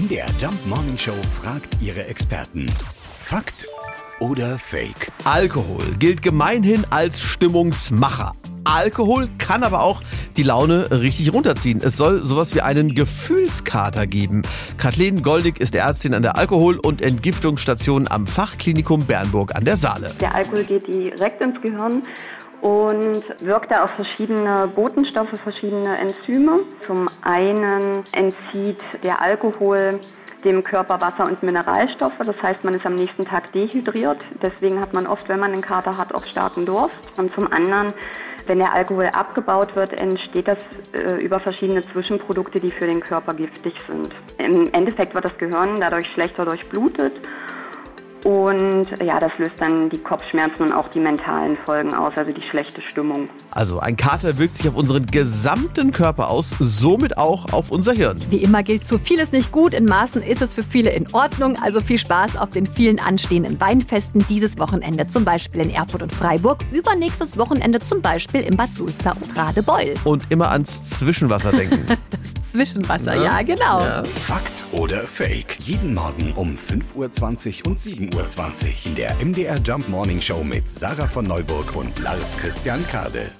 MDR Jump Morning Show fragt ihre Experten. Fakt oder Fake? Alkohol gilt gemeinhin als Stimmungsmacher. Alkohol kann aber auch die Laune richtig runterziehen. Es soll sowas wie einen Gefühlskater geben. Kathleen Goldig ist Ärztin an der Alkohol- und Entgiftungsstation am Fachklinikum Bernburg an der Saale. Der Alkohol geht direkt ins Gehirn und wirkt da auf verschiedene Botenstoffe, verschiedene Enzyme. Zum einen entzieht der Alkohol dem Körper Wasser und Mineralstoffe. Das heißt, man ist am nächsten Tag dehydriert. Deswegen hat man oft, wenn man einen Kater hat, auch starken Durst. Und zum anderen wenn der Alkohol abgebaut wird, entsteht das äh, über verschiedene Zwischenprodukte, die für den Körper giftig sind. Im Endeffekt wird das Gehirn dadurch schlechter durchblutet und ja, das löst dann die Kopfschmerzen und auch die mentalen Folgen aus, also die schlechte Stimmung. Also ein Kater wirkt sich auf unseren gesamten Körper aus, somit auch auf unser Hirn. Wie immer gilt, zu viel ist nicht gut, in Maßen ist es für viele in Ordnung. Also viel Spaß auf den vielen anstehenden Weinfesten dieses Wochenende, zum Beispiel in Erfurt und Freiburg, übernächstes Wochenende zum Beispiel in Bad Sulza und Radebeul. Und immer ans Zwischenwasser denken. das Zwischenwasser, ja, ja genau. Ja. Fakt oder Fake? Jeden Morgen um 5.20 Uhr und 7 Uhr. 7.20 Uhr in der MDR Jump Morning Show mit Sarah von Neuburg und Lars Christian Kade.